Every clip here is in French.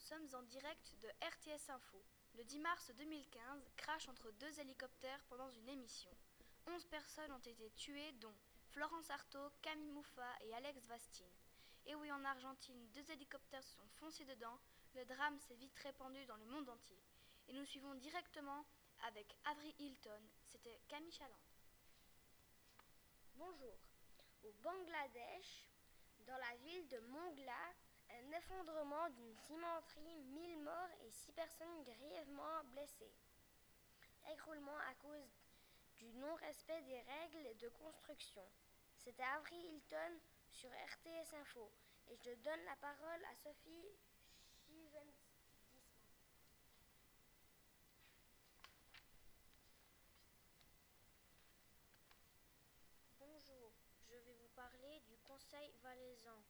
sommes en direct de RTS Info. Le 10 mars 2015, crash entre deux hélicoptères pendant une émission. 11 personnes ont été tuées, dont Florence Artaud, Camille Mouffa et Alex Vastine. Et oui, en Argentine, deux hélicoptères se sont foncés dedans. Le drame s'est vite répandu dans le monde entier. Et nous suivons directement avec Avery Hilton. C'était Camille Chaland. Bonjour. Au Bangladesh, dans la ville de Mongla, un effondrement d'une cimenterie, 1000 morts et 6 personnes grièvement blessées. Écroulement à cause du non-respect des règles de construction. C'était Avery Hilton sur RTS Info et je donne la parole à Sophie Bonjour, je vais vous parler du Conseil valaisan.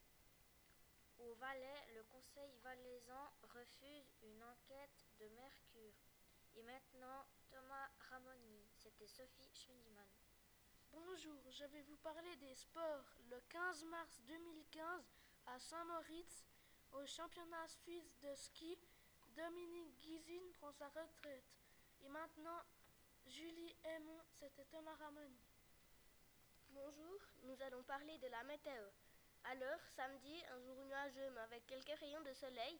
Valais, le Conseil valaisan refuse une enquête de Mercure. Et maintenant, Thomas Ramoni. C'était Sophie Schmindiman. Bonjour, je vais vous parler des sports. Le 15 mars 2015, à Saint-Moritz, au championnat suisse de ski, Dominique Guizine prend sa retraite. Et maintenant, Julie Aymon, c'était Thomas Ramoni. Bonjour, nous allons parler de la météo. Alors, samedi, un jour nuageux mais avec quelques rayons de soleil.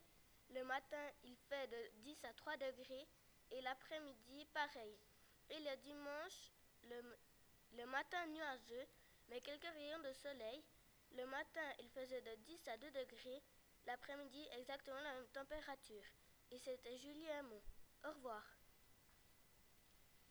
Le matin, il fait de 10 à 3 degrés et l'après-midi, pareil. Et le dimanche, le, matin nuageux mais quelques rayons de soleil. Le matin, il faisait de 10 à 2 degrés. L'après-midi, exactement la même température. Et c'était Julie Hamon. Au revoir.